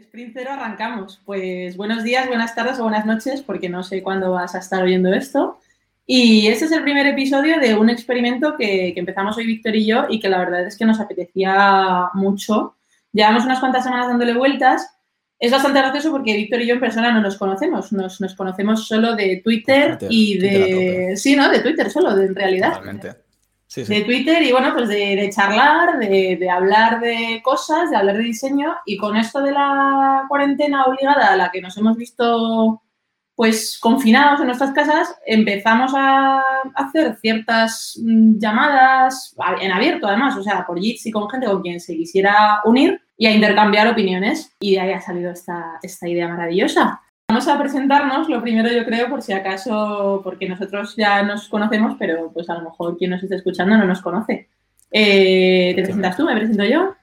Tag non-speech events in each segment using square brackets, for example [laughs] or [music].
Sprint Cero arrancamos. Pues buenos días, buenas tardes o buenas noches, porque no sé cuándo vas a estar oyendo esto. Y este es el primer episodio de un experimento que, empezamos hoy Víctor y yo y que la verdad es que nos apetecía mucho. Llevamos unas cuantas semanas dándole vueltas. Es bastante gracioso porque Víctor y yo en persona no nos conocemos, nos, conocemos solo de Twitter, y de... sí, ¿no? De Twitter solo, de, en realidad de Twitter y bueno, pues de, charlar, de, hablar de cosas, de hablar de diseño. Y con esto de la cuarentena obligada a la que nos hemos visto pues confinados en nuestras casas, empezamos a hacer ciertas mm, llamadas en abierto además, o sea, por Jitsi con gente con quien se quisiera unir y a intercambiar opiniones. Y de ahí ha salido esta, esta idea maravillosa. Vamos a presentarnos, lo primero yo creo, por si acaso, porque nosotros ya nos conocemos, pero pues a lo mejor quien nos esté escuchando no nos conoce. Eh, ¿Te presentas tú? ¿Me presento yo?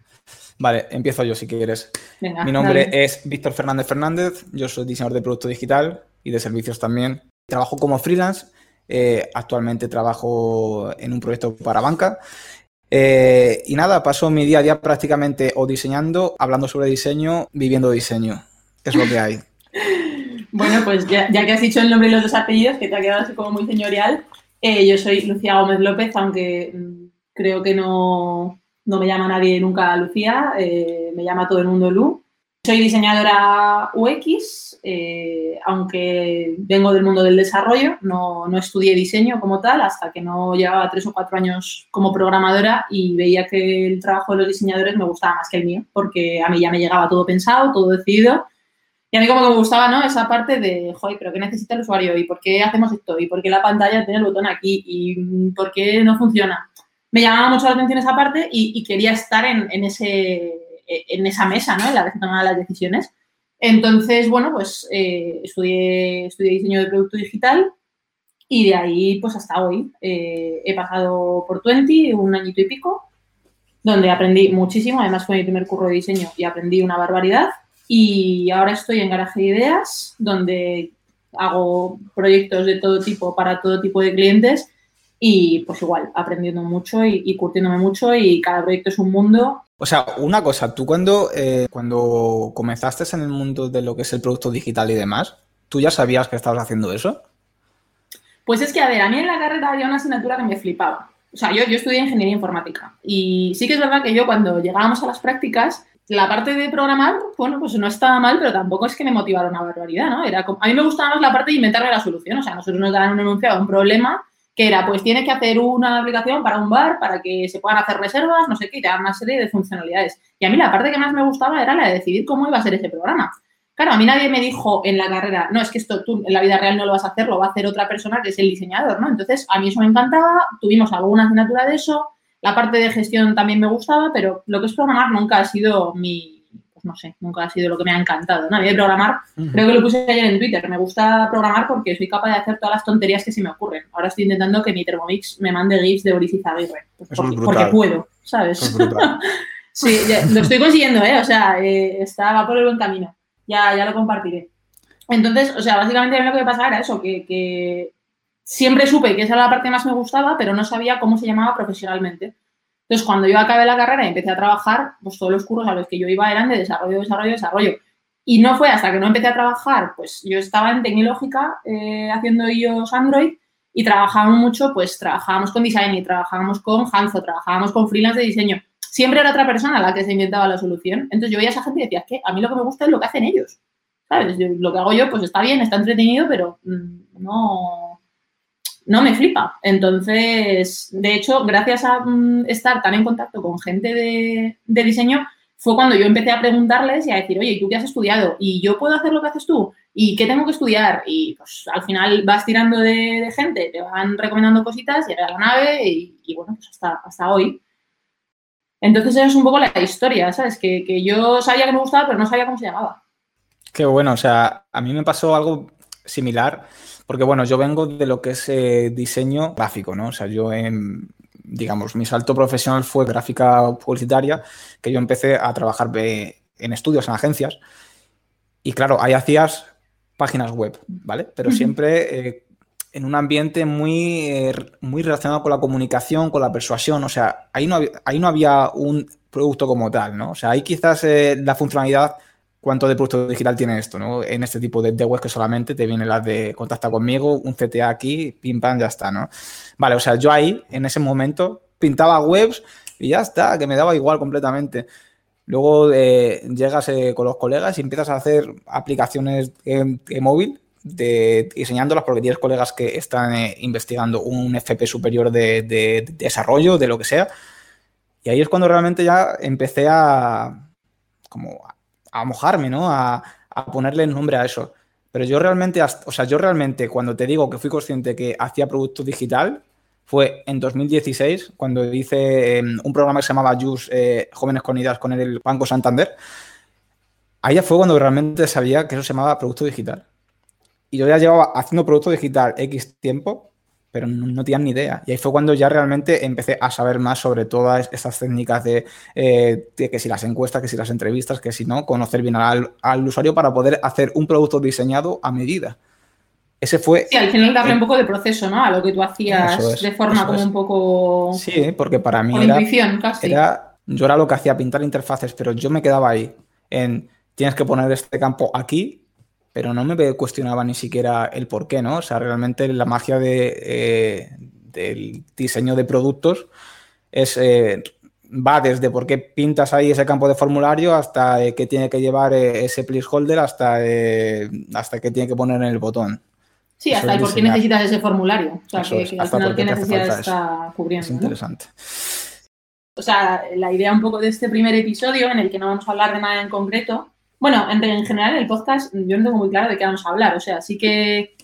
Vale, empiezo yo si quieres. Mi nombre es Víctor Fernández Fernández, yo soy diseñador de producto digital y de servicios también. Trabajo como freelance, eh, actualmente trabajo en un proyecto para banca. Eh, y nada, paso mi día a día prácticamente o diseñando, hablando sobre diseño, viviendo diseño. Es lo que hay. Bueno, pues ya, que has dicho el nombre y los dos apellidos, que te ha quedado así como muy señorial, eh, yo soy Lucía Gómez López, aunque mm, creo que no, me llama nadie nunca Lucía, eh, me llama todo el mundo Lu. Soy diseñadora UX, eh, aunque vengo del mundo del desarrollo, no, no, estudié diseño como tal hasta que no llevaba tres o cuatro años como programadora y veía que el trabajo de los diseñadores me gustaba más que el mío, porque a mí ya me llegaba todo pensado, todo decidido y a mí como que me gustaba, ¿no? Esa parte de, joder, pero ¿qué necesita el usuario? ¿Y por qué hacemos esto? ¿Y por qué la pantalla tiene el botón aquí? ¿Y por qué no funciona? Me llamaba mucho la atención esa parte y, quería estar en, ese, en esa mesa, ¿no? En la vez que tomaba las decisiones. Entonces, bueno, pues eh, estudié, estudié diseño de producto digital y de ahí, pues hasta hoy, eh, he pasado por Twenty, un añito y pico, donde aprendí muchísimo. Además, fue mi primer curro de diseño y aprendí una barbaridad. Y ahora estoy en Garaje de Ideas, donde hago proyectos de todo tipo para todo tipo de clientes y pues igual, aprendiendo mucho y, curtiéndome mucho y cada proyecto es un mundo. O sea, una cosa, tú cuando, eh, cuando comenzaste en el mundo de lo que es el producto digital y demás, ¿tú ya sabías que estabas haciendo eso? Pues es que, a ver, a mí en la carrera había una asignatura que me flipaba. O sea, yo, yo estudié ingeniería informática y sí que es verdad que yo cuando llegábamos a las prácticas la parte de programar, bueno, pues no estaba mal, pero tampoco es que me motivara una barbaridad, ¿no? Era a mí me gustaba más la parte de inventarle la solución. O sea, nosotros nos daban un enunciado, un problema, que era, pues tienes que hacer una aplicación para un bar, para que se puedan hacer reservas, no sé qué, y te una serie de funcionalidades. Y a mí la parte que más me gustaba era la de decidir cómo iba a ser ese programa. Claro, a mí nadie me dijo en la carrera, no, es que esto tú en la vida real no lo vas a hacer, lo va a hacer otra persona que es el diseñador, ¿no? Entonces, a mí eso me encantaba, tuvimos alguna asignatura de eso, la parte de gestión también me gustaba, pero lo que es programar nunca ha sido mi, pues no sé, nunca ha sido lo que me ha encantado. ¿no? A mí de programar, creo que lo puse ayer en Twitter, me gusta programar porque soy capaz de hacer todas las tonterías que se me ocurren. Ahora estoy intentando que mi Thermomix me mande GIFs de Boris Izaguirre, pues porque, puedo, ¿sabes? [laughs] sí, lo estoy consiguiendo, ¿eh? O sea, eh, está, va por el buen camino. Ya, ya lo compartiré. Entonces, o sea, básicamente lo que me pasaba era eso, que, que siempre supe que esa era la parte que más me gustaba, pero no sabía cómo se llamaba profesionalmente. Entonces, cuando yo acabé la carrera y empecé a trabajar, pues todos los cursos a los que yo iba eran de desarrollo, desarrollo, desarrollo. Y no fue hasta que no empecé a trabajar, pues yo estaba en Tecnológica eh, haciendo iOS Android y trabajábamos mucho, pues trabajábamos con design y trabajábamos con Hanzo, trabajábamos con freelance de diseño. Siempre era otra persona la que se inventaba la solución. Entonces yo veía a esa gente y decía, que a mí lo que me gusta es lo que hacen ellos. ¿Sabes? lo que hago yo, pues está bien, está entretenido, pero mm, no, no me flipa. Entonces, de hecho, gracias a mm, estar tan en contacto con gente de, diseño, fue cuando yo empecé a preguntarles y a decir, oye, ¿y tú qué has estudiado? ¿Y yo puedo hacer lo que haces tú? ¿Y qué tengo que estudiar? Y pues al final vas tirando de, gente, te van recomendando cositas, llega a la nave y, bueno, pues hasta, hasta hoy. Entonces, esa es un poco la historia, ¿sabes? Que, que yo sabía que me gustaba, pero no sabía cómo se llamaba. Qué bueno, o sea, a mí me pasó algo similar porque bueno, yo vengo de lo que es eh, diseño gráfico, ¿no? O sea, yo en, digamos, mi salto profesional fue gráfica publicitaria, que yo empecé a trabajar en estudios, en agencias. Y claro, ahí hacías páginas web, ¿vale? Pero siempre eh, en un ambiente muy, eh, muy relacionado con la comunicación, con la persuasión. O sea, ahí no, ahí no había un producto como tal, ¿no? O sea, ahí quizás la funcionalidad cuánto de producto digital tiene esto, ¿no? En este tipo de, de web que solamente te viene las de contacta conmigo, un CTA aquí, pim pam, ya está, ¿no? Vale, o sea, yo ahí, en ese momento, pintaba webs y ya está, que me daba igual completamente. Luego eh, llegas eh, con los colegas y empiezas a hacer aplicaciones en, móvil de, diseñándolas porque tienes colegas que están eh, investigando un FP superior de, de, desarrollo, de lo que sea. Y ahí es cuando realmente ya empecé a, como a mojarme, ¿no? A, a ponerle nombre a eso. Pero yo realmente, o sea, yo realmente cuando te digo que fui consciente que hacía producto digital, fue en 2016 cuando hice em, un programa que se llamaba JUS eh, Jóvenes con Ideas con el Banco Santander. Ahí fue cuando realmente sabía que eso se llamaba producto digital. Y yo ya llevaba haciendo producto digital X tiempo pero no, tenía ni idea. Y ahí fue cuando ya realmente empecé a saber más sobre todas estas técnicas de, eh, que si las encuestas, que si las entrevistas, que si no, conocer bien al, usuario para poder hacer un producto diseñado a medida. Ese fue. Sí, al final darle un poco de proceso, ¿no? A lo que tú hacías de forma como un poco. Sí, porque para mí. era, intuición, casi. yo era lo que hacía pintar interfaces, pero yo me quedaba ahí en tienes que poner este campo aquí pero no me cuestionaba ni siquiera el por qué, ¿no? O sea, realmente la magia de, eh, del diseño de productos es, eh, va desde por qué pintas ahí ese campo de formulario hasta eh, qué tiene que llevar ese placeholder, hasta, hasta qué tiene que poner en el botón. Sí, hasta por qué necesitas ese formulario. O sea, que, al final qué necesidad está cubriendo. Es interesante. O sea, la idea un poco de este primer episodio, en el que no vamos a hablar de nada en concreto, bueno, en, en general el podcast yo no tengo muy claro de qué vamos a hablar. O sea, sí que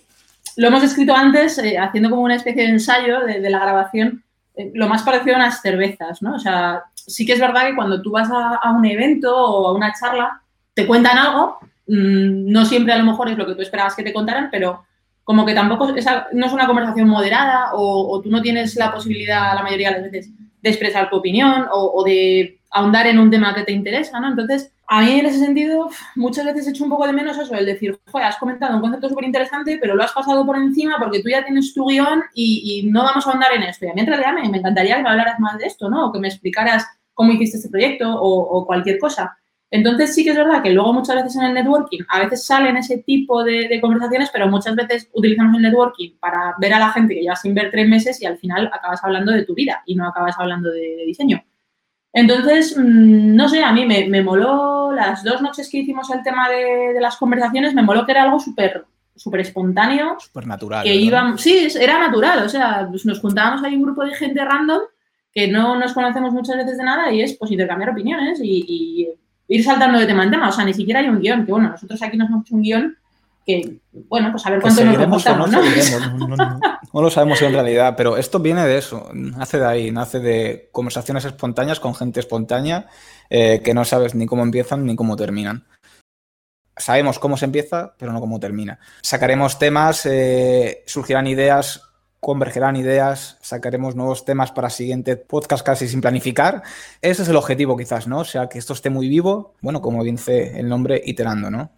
lo hemos escrito antes eh, haciendo como una especie de ensayo de, la grabación, eh, lo más parecido a unas cervezas, ¿no? O sea, sí que es verdad que cuando tú vas a, un evento o a una charla, te cuentan algo, mm, no siempre a lo mejor es lo que tú esperabas que te contaran, pero como que tampoco esa, no es una conversación moderada o, tú no tienes la posibilidad la mayoría de las veces de expresar tu opinión o, o de ahondar en un tema que te interesa, ¿no? Entonces, a mí en ese sentido, muchas veces he hecho un poco de menos eso, el decir, joder, has comentado un concepto súper interesante, pero lo has pasado por encima porque tú ya tienes tu guion y, no vamos a andar en esto. Y a mí en realidad me, encantaría que me hablaras más de esto, ¿no? O que me explicaras cómo hiciste este proyecto o, cualquier cosa. Entonces sí que es verdad que luego muchas veces en el networking a veces salen ese tipo de, conversaciones, pero muchas veces utilizamos el networking para ver a la gente que lleva sin ver tres meses y al final acabas hablando de tu vida y no acabas hablando de diseño. Entonces, mm, no sé, a mí me, moló las dos noches que hicimos el tema de, las conversaciones, me moló que era algo súper súper espontáneo. Súper natural. Que íbamos, sí, era natural, o sea, pues nos juntábamos ahí un grupo de gente random que no nos conocemos muchas veces de nada y es pues intercambiar opiniones y, ir saltando de tema en tema, o sea, ni siquiera hay un guion, que bueno, nosotros aquí nos hemos hecho un guion que, bueno, pues a ver cuánto nos remontamos, ¿no? [laughs] No, lo sabemos en realidad, pero esto viene de eso, nace de ahí, nace de conversaciones espontáneas con gente espontánea eh, que no sabes ni cómo empiezan ni cómo terminan. Sabemos cómo se empieza, pero no cómo termina. Sacaremos temas, eh, surgirán ideas, convergerán ideas, sacaremos nuevos temas para siguiente podcast casi sin planificar. Ese es el objetivo quizás, ¿no? O sea, que esto esté muy vivo, bueno, como dice el nombre, iterando, ¿no?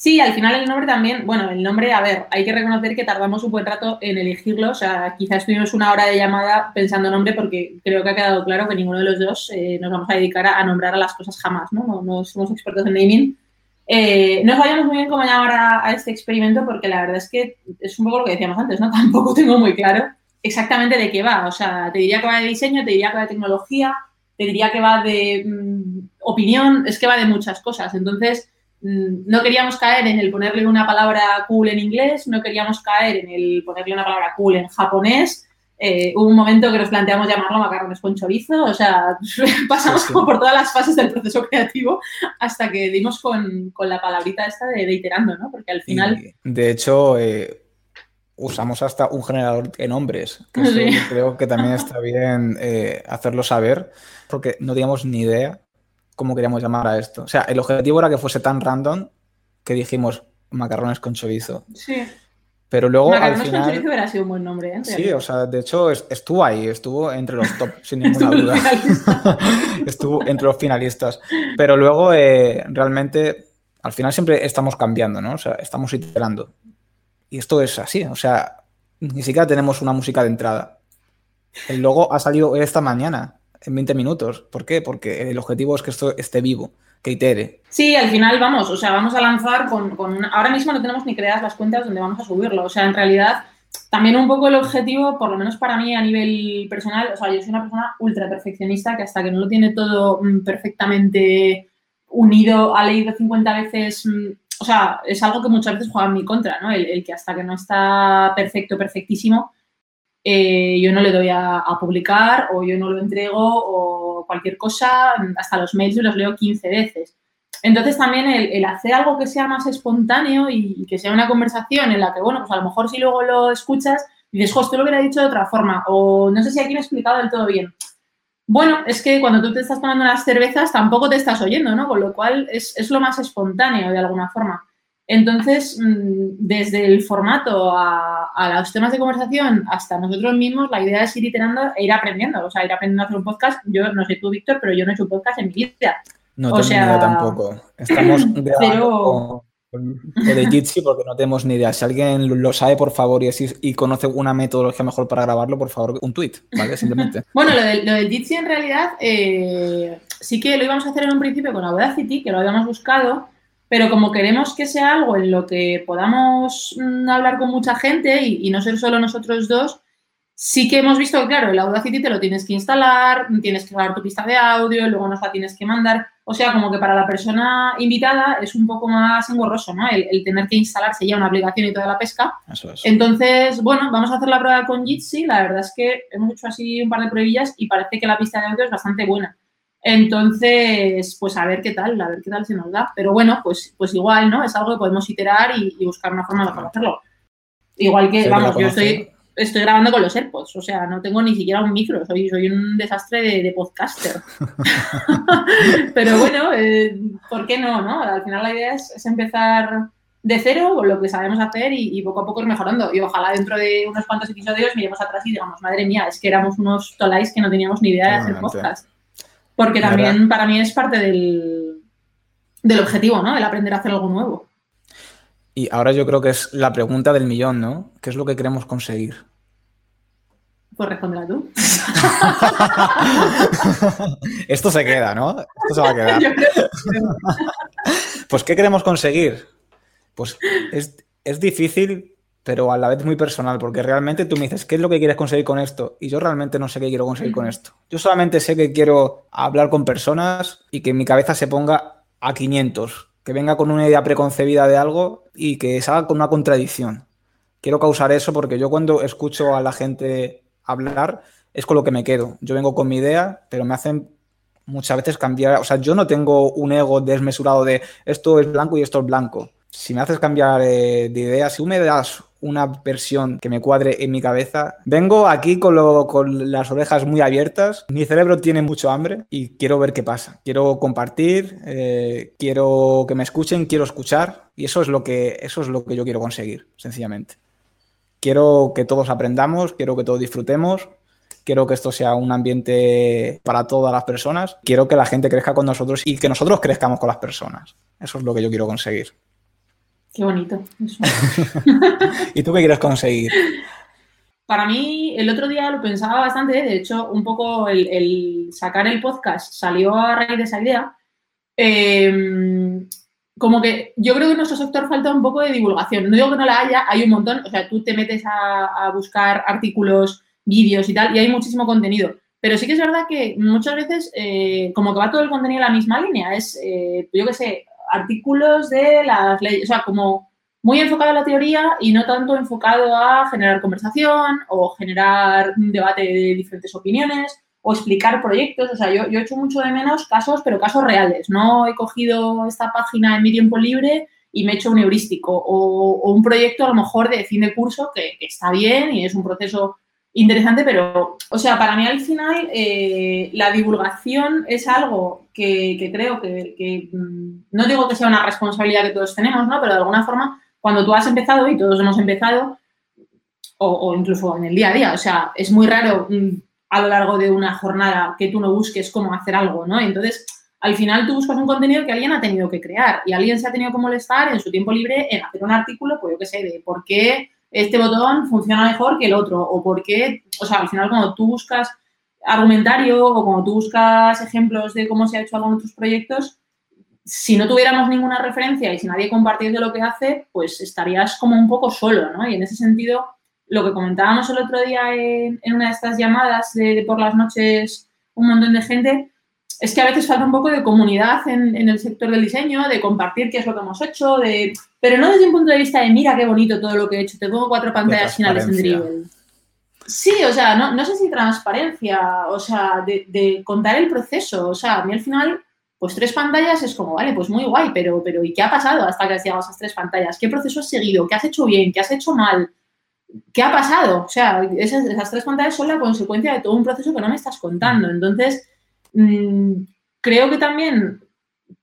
Sí, al final el nombre también, bueno, el nombre, a ver, hay que reconocer que tardamos un buen rato en elegirlo, o sea, quizás estuvimos una hora de llamada pensando nombre porque creo que ha quedado claro que ninguno de los dos eh, nos vamos a dedicar a, nombrar a las cosas jamás, ¿no? No, somos expertos en naming. Eh, no sabíamos muy bien cómo llamar a, este experimento porque la verdad es que es un poco lo que decíamos antes, ¿no? [laughs] Tampoco tengo muy claro exactamente de qué va, o sea, te diría que va de diseño, te diría que va de tecnología, te diría que va de mm, opinión, es que va de muchas cosas, entonces no queríamos caer en el ponerle una palabra cool en inglés, no queríamos caer en el ponerle una palabra cool en japonés. Eh, hubo un momento que nos planteamos llamarlo macarrones con chorizo, o sea, [laughs] pasamos por todas las fases del proceso creativo hasta que dimos con, la palabrita esta de, iterando, ¿no? Porque al final... de hecho, eh, usamos hasta un generador de nombres, que creo que también [laughs] está bien eh, hacerlo saber, porque no teníamos ni idea cómo queríamos llamar a esto. O sea, el objetivo era que fuese tan random que dijimos macarrones con chorizo. Sí. Pero luego macarrones al final... con chorizo hubiera sido un buen nombre, ¿eh? Sí, o sea, de hecho estuvo ahí, estuvo entre los top, [laughs] sin ninguna duda. [laughs] estuvo entre los finalistas. Pero luego eh, realmente al final siempre estamos cambiando, ¿no? O sea, estamos iterando. Y esto es así, o sea, ni siquiera tenemos una música de entrada. El logo ha salido esta mañana en 20 minutos. ¿Por qué? Porque el objetivo es que esto esté vivo. que itere. Sí, al final vamos, o sea, vamos a lanzar con, con ahora mismo no tenemos ni creadas las cuentas donde vamos a subirlo, o sea, en realidad también un poco el objetivo, por lo menos para mí a nivel personal, o sea, yo soy una persona ultra perfeccionista que hasta que no lo tiene todo mm, perfectamente unido, ha leído 50 veces, mm, o sea, es algo que muchas veces juega en mi contra, ¿no? El, que hasta que no está perfecto, perfectísimo, eh, yo no le doy a, publicar o yo no lo entrego o cualquier cosa, hasta los mails los leo 15 veces. Entonces también el, hacer algo que sea más espontáneo y, que sea una conversación en la que, bueno, pues a lo mejor si luego lo escuchas dices, jo, esto lo hubiera dicho de otra forma o no sé si aquí me he explicado del todo bien. Bueno, es que cuando tú te estás tomando las cervezas tampoco te estás oyendo, ¿no? Con lo cual es, es lo más espontáneo de alguna forma. Entonces, mm, desde el formato a, a, los temas de conversación hasta nosotros mismos, la idea es ir iterando e ir aprendiendo. O sea, ir aprendiendo a hacer un podcast. Yo no sé tú, Víctor, pero yo no he hecho un podcast en mi vida. No tengo ni idea tampoco. Estamos [laughs] grabando con, de Jitsi porque no tenemos ni idea. Si alguien lo sabe, por favor, y, y conoce una metodología mejor para grabarlo, por favor, un tweet, ¿vale? Simplemente. [laughs] bueno, lo del, lo Jitsi en realidad eh, sí que lo íbamos a hacer en un principio con Audacity, que lo habíamos buscado, pero como queremos que sea algo en lo que podamos mm, hablar con mucha gente y no ser solo nosotros dos, Sí que hemos visto que, claro, el Audacity te lo tienes que instalar, tienes que grabar tu pista de audio, luego nos la tienes que mandar. O sea, como que para la persona invitada es un poco más engorroso, ¿no? El, tener que instalarse ya una aplicación y toda la pesca. Eso es. Entonces, bueno, vamos a hacer la prueba con Jitsi. La verdad es que hemos hecho así un par de pruebillas y parece que la pista de audio es bastante buena. Entonces, pues a ver qué tal, a ver qué tal se nos da. Pero bueno, pues, pues igual, ¿no? Es algo que podemos iterar y, buscar una forma de hacerlo. Igual que, vamos, yo estoy estoy grabando con los AirPods, o sea, no tengo ni siquiera un micro, soy, soy un desastre de, podcaster. [laughs] [laughs] Pero bueno, eh, ¿por qué no, no? Al final la idea es, empezar de cero con lo que sabemos hacer y, poco a poco ir mejorando. Y ojalá dentro de unos cuantos episodios miremos atrás y digamos, madre mía, es que éramos unos tolais que no teníamos ni idea de hacer podcast. Porque también para mí es parte del, del objetivo, ¿no? El aprender a hacer algo nuevo. Y ahora yo creo que es la pregunta del millón, ¿no? ¿Qué es lo que queremos conseguir? Pues respondela tú. [laughs] Esto se queda, ¿no? Esto se va a quedar. [laughs] [laughs] pues, ¿qué queremos conseguir? Pues es, difícil, pero a la vez muy personal, porque realmente tú me dices, ¿qué es lo que quieres conseguir con esto? Y yo realmente no sé qué quiero conseguir con esto. Yo solamente sé que quiero hablar con personas y que mi cabeza se ponga a 500 que venga con una idea preconcebida de algo y que salga con una contradicción. Quiero causar eso porque yo cuando escucho a la gente hablar es con lo que me quedo. Yo vengo con mi idea, pero me hacen muchas veces cambiar. O sea, yo no tengo un ego desmesurado de esto es blanco y esto es blanco. Si me haces cambiar eh, de idea, si tú me das una versión que me cuadre en mi cabeza. Vengo aquí con, con, las orejas muy abiertas, mi cerebro tiene mucho hambre y quiero ver qué pasa. Quiero compartir, eh, quiero que me escuchen, quiero escuchar y eso es, lo que, eso es lo que yo quiero conseguir, sencillamente. Quiero que todos aprendamos, quiero que todos disfrutemos, quiero que esto sea un ambiente para todas las personas, quiero que la gente crezca con nosotros y que nosotros crezcamos con las personas. Eso es lo que yo quiero conseguir. Qué bonito. [laughs] ¿Y tú qué quieres conseguir? Para mí, el otro día lo pensaba bastante, de hecho, un poco el, sacar el podcast salió a raíz de esa idea. Em, como que yo creo que en nuestro sector falta un poco de divulgación. No digo que no la haya, hay un montón. O sea, tú te metes a, buscar artículos, vídeos y tal, y hay muchísimo contenido. Pero sí que es verdad que muchas veces, eh, como que va todo el contenido en la misma línea. Es, eh, yo qué sé, artículos de las leyes, o sea, como muy enfocado a la teoría y no tanto enfocado a generar conversación o generar un debate de diferentes opiniones o explicar proyectos. O sea, yo, yo he hecho mucho de menos casos, pero casos reales. No he cogido esta página en mi tiempo libre y me he hecho un heurístico o, un proyecto a lo mejor de fin de curso que está bien y es un proceso interesante, pero, o sea, para mí al final eh, la divulgación es algo que, creo que, mm, no digo que sea una responsabilidad que todos tenemos, ¿no? Pero de alguna forma, cuando tú has empezado, y todos hemos empezado, o, incluso en el día a día, o sea, es muy raro mm, a lo largo de una jornada que tú no busques cómo hacer algo, ¿no? Entonces, al final tú buscas un contenido que alguien ha tenido que crear y alguien se ha tenido que molestar en su tiempo libre en hacer un artículo, pues yo qué sé, de por qué este botón funciona mejor que el otro o por qué, o sea, al final cuando tú buscas argumentario o cuando tú buscas ejemplos de cómo se ha hecho algo en otros proyectos, si no tuviéramos ninguna referencia y si nadie compartiese lo que hace, pues estarías como un poco solo, ¿no? Y en ese sentido, lo que comentábamos el otro día en, una de estas llamadas de, por las noches, un montón de gente, es que a veces falta un poco de comunidad en, el sector del diseño, de compartir qué es lo que hemos hecho, de, pero no desde un punto de vista de mira qué bonito todo lo que he hecho, te pongo cuatro pantallas finales en Dribble. Sí, o sea, no, no sé si transparencia, o sea, de, de, contar el proceso, o sea, a mí al final pues tres pantallas es como, vale, pues muy guay, pero, pero ¿y qué ha pasado hasta que has llegado a esas tres pantallas? ¿Qué proceso has seguido? ¿Qué has hecho bien? ¿Qué has hecho mal? ¿Qué ha pasado? O sea, esas, tres pantallas son la consecuencia de todo un proceso que no me estás contando. Entonces, mm, creo que también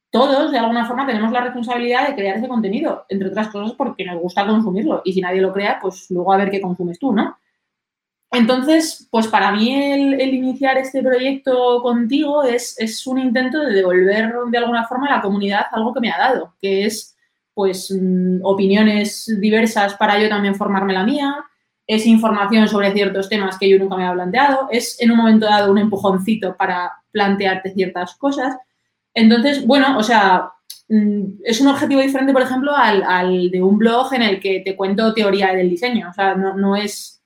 todos, de alguna forma, tenemos la responsabilidad de crear ese contenido, entre otras cosas porque nos gusta consumirlo. Y si nadie lo crea, pues luego a ver qué consumes tú, ¿no? Entonces, pues para mí el, iniciar este proyecto contigo es, un intento de devolver de alguna forma a la comunidad algo que me ha dado, que es pues mm, opiniones diversas para yo también formarme la mía, es información sobre ciertos temas que yo nunca me había planteado, es en un momento dado un empujoncito para plantearte ciertas cosas. Entonces, bueno, o sea, mm, es un objetivo diferente, por ejemplo, al, de un blog en el que te cuento teoría del diseño. O sea, no, es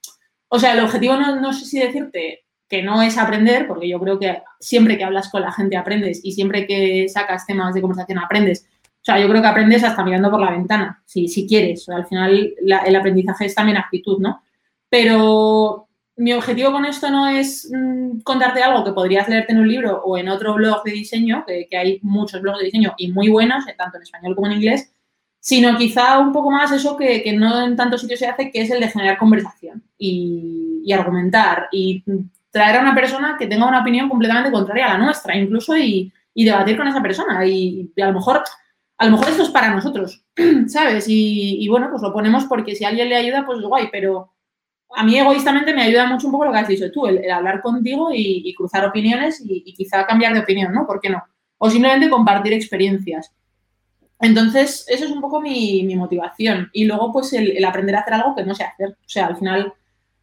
o sea, el objetivo no, sé si decirte que no es aprender, porque yo creo que siempre que hablas con la gente aprendes y siempre que sacas temas de conversación aprendes. O sea, yo creo que aprendes hasta mirando por la ventana, si, quieres. al final el aprendizaje es también actitud, ¿no? Pero mi objetivo con esto no es mm, contarte algo que podrías leerte en un libro o en otro blog de diseño, que, que, hay muchos blogs de diseño y muy buenos, tanto en español como en inglés, sino quizá un poco más eso que, no en tantos sitios se hace, que es el de generar conversación y, argumentar y traer a una persona que tenga una opinión completamente contraria a la nuestra, incluso y, debatir con esa persona. Y, a lo mejor, a lo mejor esto es para nosotros, [clears throat] ¿sabes? Y, bueno, pues lo ponemos porque si alguien le ayuda, pues guay, pero a mí egoístamente me ayuda mucho un poco lo que has dicho tú, el, hablar contigo y, cruzar opiniones y, quizá cambiar de opinión, ¿no? ¿Por qué no? O simplemente compartir experiencias. Entonces, eso es un poco mi, motivación. Y luego, pues, el, aprender a hacer algo que no sé hacer. O sea, al final,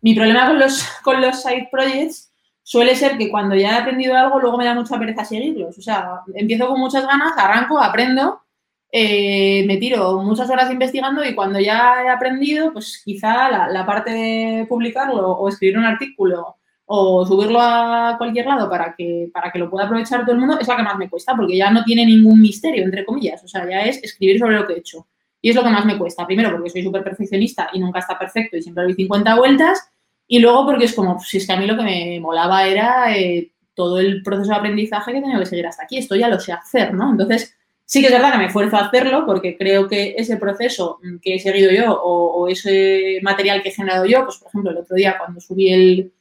mi problema con los, [laughs] con los side projects suele ser que cuando ya he aprendido algo, luego me da mucha pereza seguirlos. O sea, empiezo con muchas ganas, arranco, aprendo, eh, me tiro muchas horas investigando y cuando ya he aprendido, pues quizá la, parte de publicarlo o escribir un artículo o subirlo a cualquier lado para que, para que lo pueda aprovechar todo el mundo, es la que más me cuesta, porque ya no tiene ningún misterio, entre comillas. O sea, ya es escribir sobre lo que he hecho. Y es lo que más me cuesta. Primero, porque soy súper perfeccionista y nunca está perfecto y siempre doy 50 vueltas. Y luego, porque es como, si es que a mí lo que me molaba era eh, todo el proceso de aprendizaje que tenía que seguir hasta aquí. Esto ya lo sé hacer, ¿no? Entonces, sí que es verdad que me esfuerzo a hacerlo porque creo que ese proceso que he seguido yo o, ese material que he generado yo, pues, por ejemplo, el otro día cuando subí el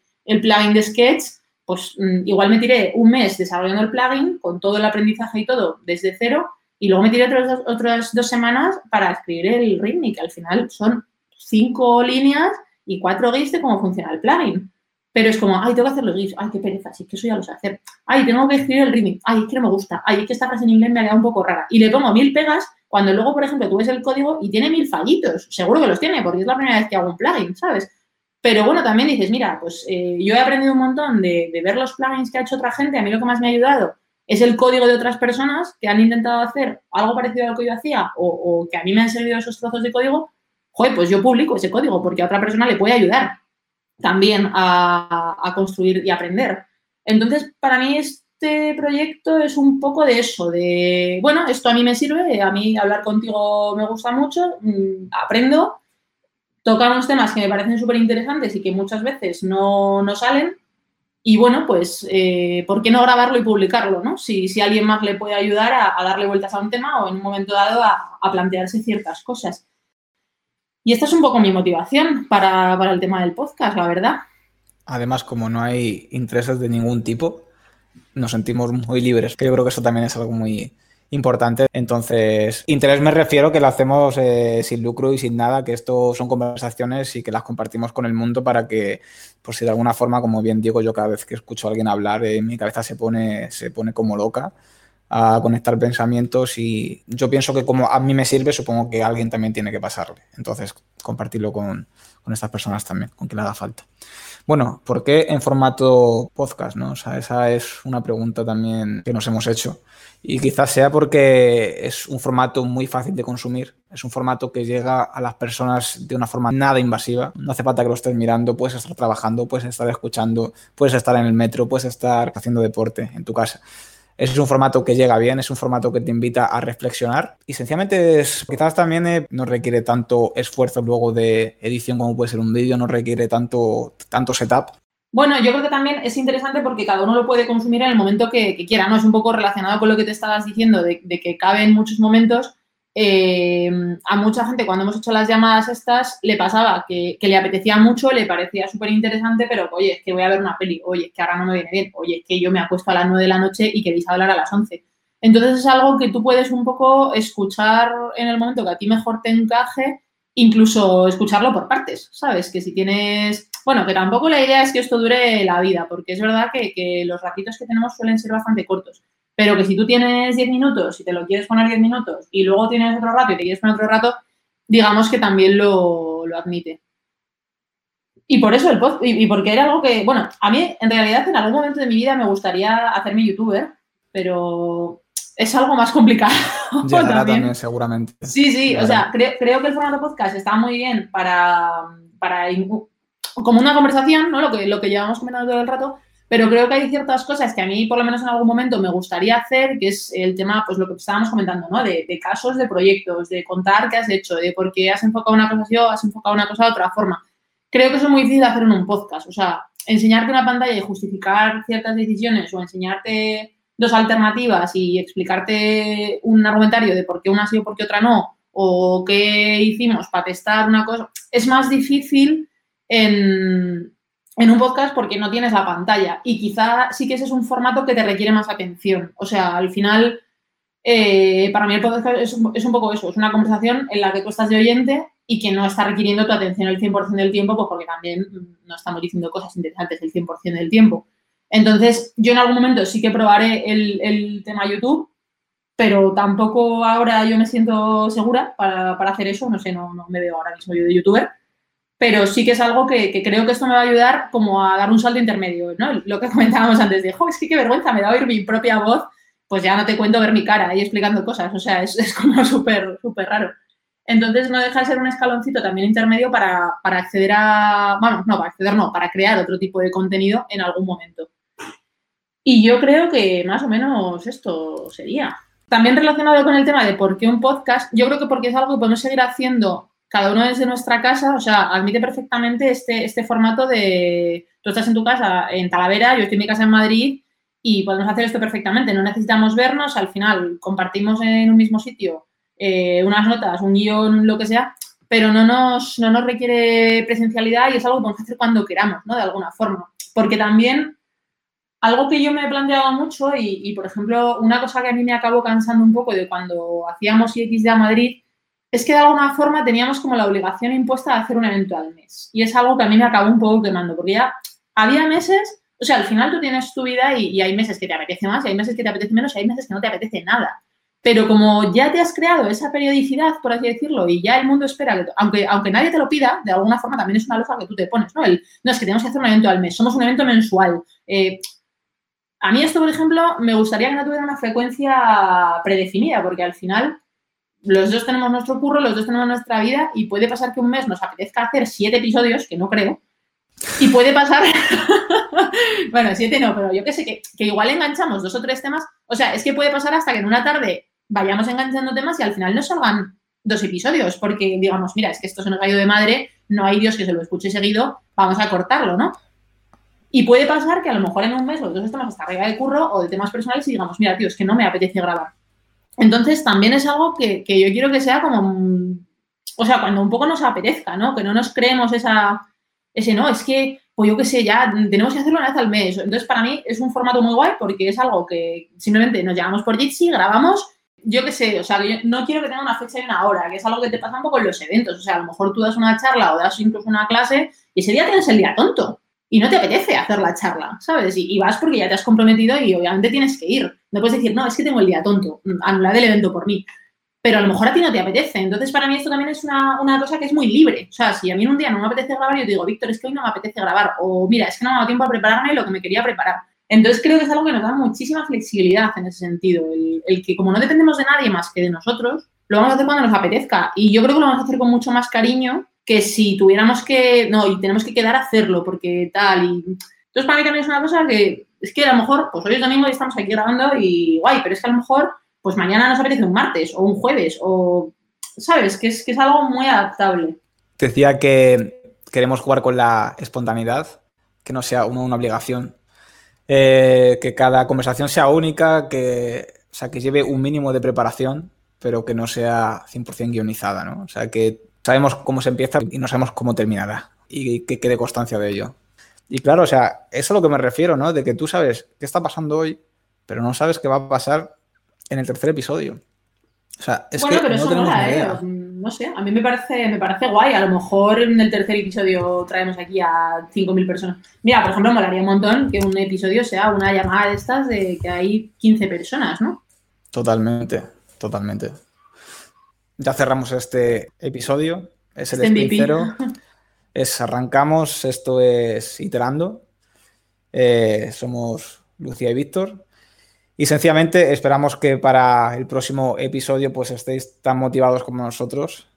plugin de Sketch, pues mm, igual me tiré un mes desarrollando el plugin con todo el aprendizaje y todo desde cero y luego me tiré otras, dos semanas para escribir el README, que al final son cinco líneas y cuatro GIFs de cómo funciona el plugin. Pero es como, ay, tengo que hacer los GIFs, ay, qué pereza, sí, que eso ya lo sé hacer. Ay, tengo que escribir el README, ay, es que no me gusta, ay, es que esta frase en inglés me ha quedado un poco rara. Y le pongo mil pegas cuando luego, por ejemplo, tú ves el código y tiene mil fallitos. Seguro que los tiene, porque es la primera vez que hago un plugin, ¿sabes? Pero bueno, también dices, mira, pues eh, yo he aprendido un montón de, ver los plugins que ha hecho otra gente. A mí lo que más me ha ayudado es el código de otras personas que han intentado hacer algo parecido a lo que yo hacía o, que a mí me han servido esos trozos de código. Joder, pues yo publico ese código porque a otra persona le puede ayudar también a, construir y aprender. Entonces, para mí este proyecto es un poco de eso, de, bueno, esto a mí me sirve, a mí hablar contigo me gusta mucho, mm, aprendo toca unos temas que me parecen súper interesantes y que muchas veces no, salen. Y bueno, pues, eh, ¿por qué no grabarlo y publicarlo? ¿no? Si, si alguien más le puede ayudar a, darle vueltas a un tema o en un momento dado a, plantearse ciertas cosas. Y esta es un poco mi motivación para, para el tema del podcast, la verdad. Además, como no hay intereses de ningún tipo, nos sentimos muy libres. Que yo creo que eso también es algo muy, importante. Entonces, interés me refiero que lo hacemos eh, sin lucro y sin nada, que esto son conversaciones y que las compartimos con el mundo para que, por si de alguna forma, como bien digo yo cada vez que escucho a alguien hablar, eh, mi cabeza se pone, se pone como loca a conectar pensamientos y yo pienso que como a mí me sirve, supongo que alguien también tiene que pasarle. Entonces, compartirlo con, con estas personas también, con quien le haga falta. Bueno, ¿por qué en formato podcast? ¿no? O esa es una pregunta también que nos hemos hecho. Y quizás sea porque es un formato muy fácil de consumir, es un formato que llega a las personas de una forma nada invasiva. No hace falta que lo estés mirando, puedes estar trabajando, puedes estar escuchando, puedes estar en el metro, puedes estar haciendo deporte en tu casa. Es un formato que llega bien, es un formato que te invita a reflexionar y sencillamente es, quizás también eh, no requiere tanto esfuerzo luego de edición como puede ser un vídeo, no requiere tanto, tanto setup. Bueno, yo creo que también es interesante porque cada uno lo puede consumir en el momento que, quiera, ¿no? Es un poco relacionado con lo que te estabas diciendo, de, de que cabe en muchos momentos eh, a mucha gente cuando hemos hecho las llamadas estas le pasaba que, le apetecía mucho, le parecía súper interesante, pero oye, es que voy a ver una peli, oye, es que ahora no me viene bien, oye, es que yo me acuesto a las 9 de la noche y queréis hablar a las 11. Entonces es algo que tú puedes un poco escuchar en el momento que a ti mejor te encaje, incluso escucharlo por partes, ¿sabes? Que si tienes, bueno, que tampoco la idea es que esto dure la vida, porque es verdad que, que los ratitos que tenemos suelen ser bastante cortos. Pero que si tú tienes 10 minutos y te lo quieres poner 10 minutos y luego tienes otro rato y te quieres poner otro rato, digamos que también lo, admite. Y por eso el post, y, porque era algo que, bueno, a mí en realidad en algún momento de mi vida me gustaría hacerme youtuber, pero es algo más complicado. [laughs] también. seguramente. Sí, sí, o sea, creo, creo, que el formato podcast está muy bien para, para como una conversación, ¿no? Lo que, lo que llevamos comentando todo el rato, pero creo que hay ciertas cosas que a mí, por lo menos en algún momento, me gustaría hacer, que es el tema, pues lo que estábamos comentando, ¿no? De, casos, de proyectos, de contar qué has hecho, de por qué has enfocado una cosa así o has enfocado una cosa de otra forma. Creo que eso es muy difícil hacer en un podcast. O sea, enseñarte una pantalla y justificar ciertas decisiones o enseñarte dos alternativas y explicarte un argumentario de por qué una sí o por qué otra no, o qué hicimos para testar una cosa, es más difícil en, en un podcast porque no tienes la pantalla y quizá sí que ese es un formato que te requiere más atención. O sea, al final, eh, para mí el podcast es un, poco eso, es una conversación en la que tú estás de oyente y que no está requiriendo tu atención el 100% del tiempo, pues porque también no estamos diciendo cosas interesantes el 100% del tiempo. Entonces, yo en algún momento sí que probaré el, tema YouTube, pero tampoco ahora yo me siento segura para, para hacer eso, no sé, no, no me veo ahora mismo yo de youtuber pero sí que es algo que, creo que esto me va a ayudar como a dar un salto intermedio, ¿no? Lo que [laughs] comentábamos antes de, jo, es que qué vergüenza me da oír mi propia voz, pues ya no te cuento ver mi cara ahí explicando cosas, o sea, [laughs] es, como súper, súper raro. Entonces no deja de ser un escaloncito también intermedio para, para acceder a, bueno, no, para acceder no, para crear otro tipo de contenido en algún momento. Y yo creo que más o menos esto sería. También relacionado con el tema de por qué un podcast, yo creo que porque es algo que podemos seguir haciendo cada uno desde nuestra casa, o sea, admite perfectamente este, este formato de tú estás en tu casa en Talavera, yo estoy en mi casa en Madrid y podemos hacer esto perfectamente. No necesitamos vernos, al final compartimos en un mismo sitio eh, unas notas, un guion, lo que sea, pero no nos, no nos requiere presencialidad y es algo que podemos hacer cuando queramos, ¿no? De alguna forma. Porque también algo que yo me he planteado mucho y, por ejemplo, una cosa que a mí me acabó cansando un poco de cuando hacíamos IXD a Madrid es que de alguna forma teníamos como la obligación impuesta de hacer un evento al mes. Y es algo que a mí me acabó un poco quemando, porque ya había meses, o sea, al final tú tienes tu vida y, hay meses que te apetece más, y hay meses que te apetece menos, y hay meses que no te apetece nada. Pero como ya te has creado esa periodicidad, por así decirlo, y ya el mundo espera que, aunque, aunque nadie te lo pida, de alguna forma también es una loja que tú te pones, ¿no? Es que tenemos que hacer un evento al mes, somos un evento mensual. Eh, a mí esto, por ejemplo, me gustaría que no tuviera una frecuencia predefinida, porque al final los dos tenemos nuestro curro, los dos tenemos nuestra vida y puede pasar que un mes nos apetezca hacer siete episodios, que no creo, y puede pasar, [laughs] bueno, siete no, pero yo que sé, que, igual enganchamos dos o tres temas, o sea, es que puede pasar hasta que en una tarde vayamos enganchando temas y al final nos salgan dos episodios, porque digamos, mira, es que esto se nos ha ido de madre, no hay Dios que se lo escuche seguido, vamos a cortarlo, ¿no? Y puede pasar que a lo mejor en un mes los dos estamos hasta arriba de curro o de temas personales y digamos, mira, tío, es que no me apetece grabar. Entonces, también es algo que, yo quiero que sea como, o sea, cuando un poco nos apetezca, ¿no? Que no nos creemos esa, ese, no, es que, pues yo qué sé, ya tenemos que hacerlo una vez al mes. Entonces, para mí es un formato muy guay porque es algo que simplemente nos llevamos por Jitsi, grabamos, yo qué sé, o sea, yo no quiero que tenga una fecha y una hora, que es algo que te pasa un poco en los eventos. O sea, a lo mejor tú das una charla o das incluso una clase y ese día tienes el día tonto y no te apetece hacer la charla, ¿sabes? Y, vas porque ya te has comprometido y obviamente tienes que ir No puedes decir, no, es que tengo el día tonto, anulad el evento por mí. Pero a lo mejor a ti no te apetece. Entonces, para mí esto también es una, una cosa que es muy libre. O sea, si a mí en un día no me apetece grabar, yo te digo, Víctor, es que hoy no me apetece grabar. O mira, es que no me ha dado tiempo a prepararme lo que me quería preparar. Entonces, creo que es algo que nos da muchísima flexibilidad en ese sentido. El, el que como no dependemos de nadie más que de nosotros, lo vamos a hacer cuando nos apetezca. Y yo creo que lo vamos a hacer con mucho más cariño que si tuviéramos que, no, y tenemos que quedar a hacerlo, porque tal, y... Entonces, para mí también es una cosa que, es que a lo mejor, pues hoy es domingo y estamos aquí grabando y guay, pero es que a lo mejor, pues mañana nos apetece un martes o un jueves o, ¿sabes? Que es, que es algo muy adaptable. Decía que queremos jugar con la espontaneidad, que no sea una, una obligación, eh, que cada conversación sea única, que, o sea, que lleve un mínimo de preparación, pero que no sea 100% guionizada, ¿no? O sea, que sabemos cómo se empieza y no sabemos cómo terminará y que quede constancia de ello. Y claro, o sea, eso es a lo que me refiero, ¿no? De que tú sabes qué está pasando hoy, pero no sabes qué va a pasar en el tercer episodio. O sea, es bueno, que pero no eso tenemos mola, ¿eh? idea. No sé, a mí me parece, me parece guay. A lo mejor en el tercer episodio traemos aquí a 5.000 personas. Mira, por ejemplo, molaría un montón que un episodio sea una llamada de estas de que hay 15 personas, ¿no? Totalmente, totalmente. Ya cerramos este episodio. Es el Este MVP. sprint cero. [laughs] Es arrancamos, esto es iterando. Eh, somos Lucía y Víctor. Y sencillamente esperamos que para el próximo episodio pues estéis tan motivados como nosotros.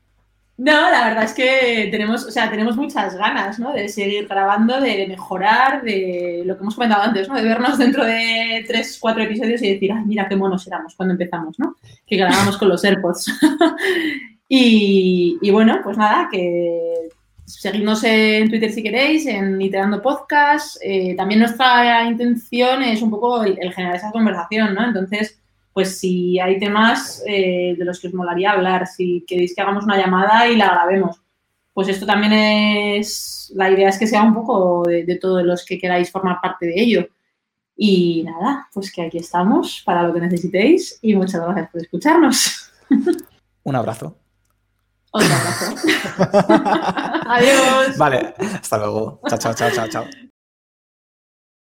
No, la verdad es que tenemos, o sea, tenemos muchas ganas, ¿no? De seguir grabando, de mejorar, de lo que hemos comentado antes, ¿no? De vernos dentro de tres, cuatro episodios y decir, ay, mira qué monos éramos cuando empezamos, ¿no? Que grabamos con los AirPods. [laughs] y, y bueno, pues nada, que seguidnos en Twitter si queréis, en Iterando Podcast. Eh, también nuestra intención es un poco el, el generar esa conversación, ¿no? Entonces, pues si hay temas eh, de los que os molaría hablar, si queréis que hagamos una llamada y la grabemos. Pues esto también es, la idea es que sea un poco de, de todos los que queráis formar parte de ello. Y nada, pues que aquí estamos para lo que necesitéis y muchas gracias por escucharnos. [laughs] Un abrazo. Otro abrazo. [laughs] [laughs] Adiós. Vale, hasta luego. Chao, chao, chao, chao, chao.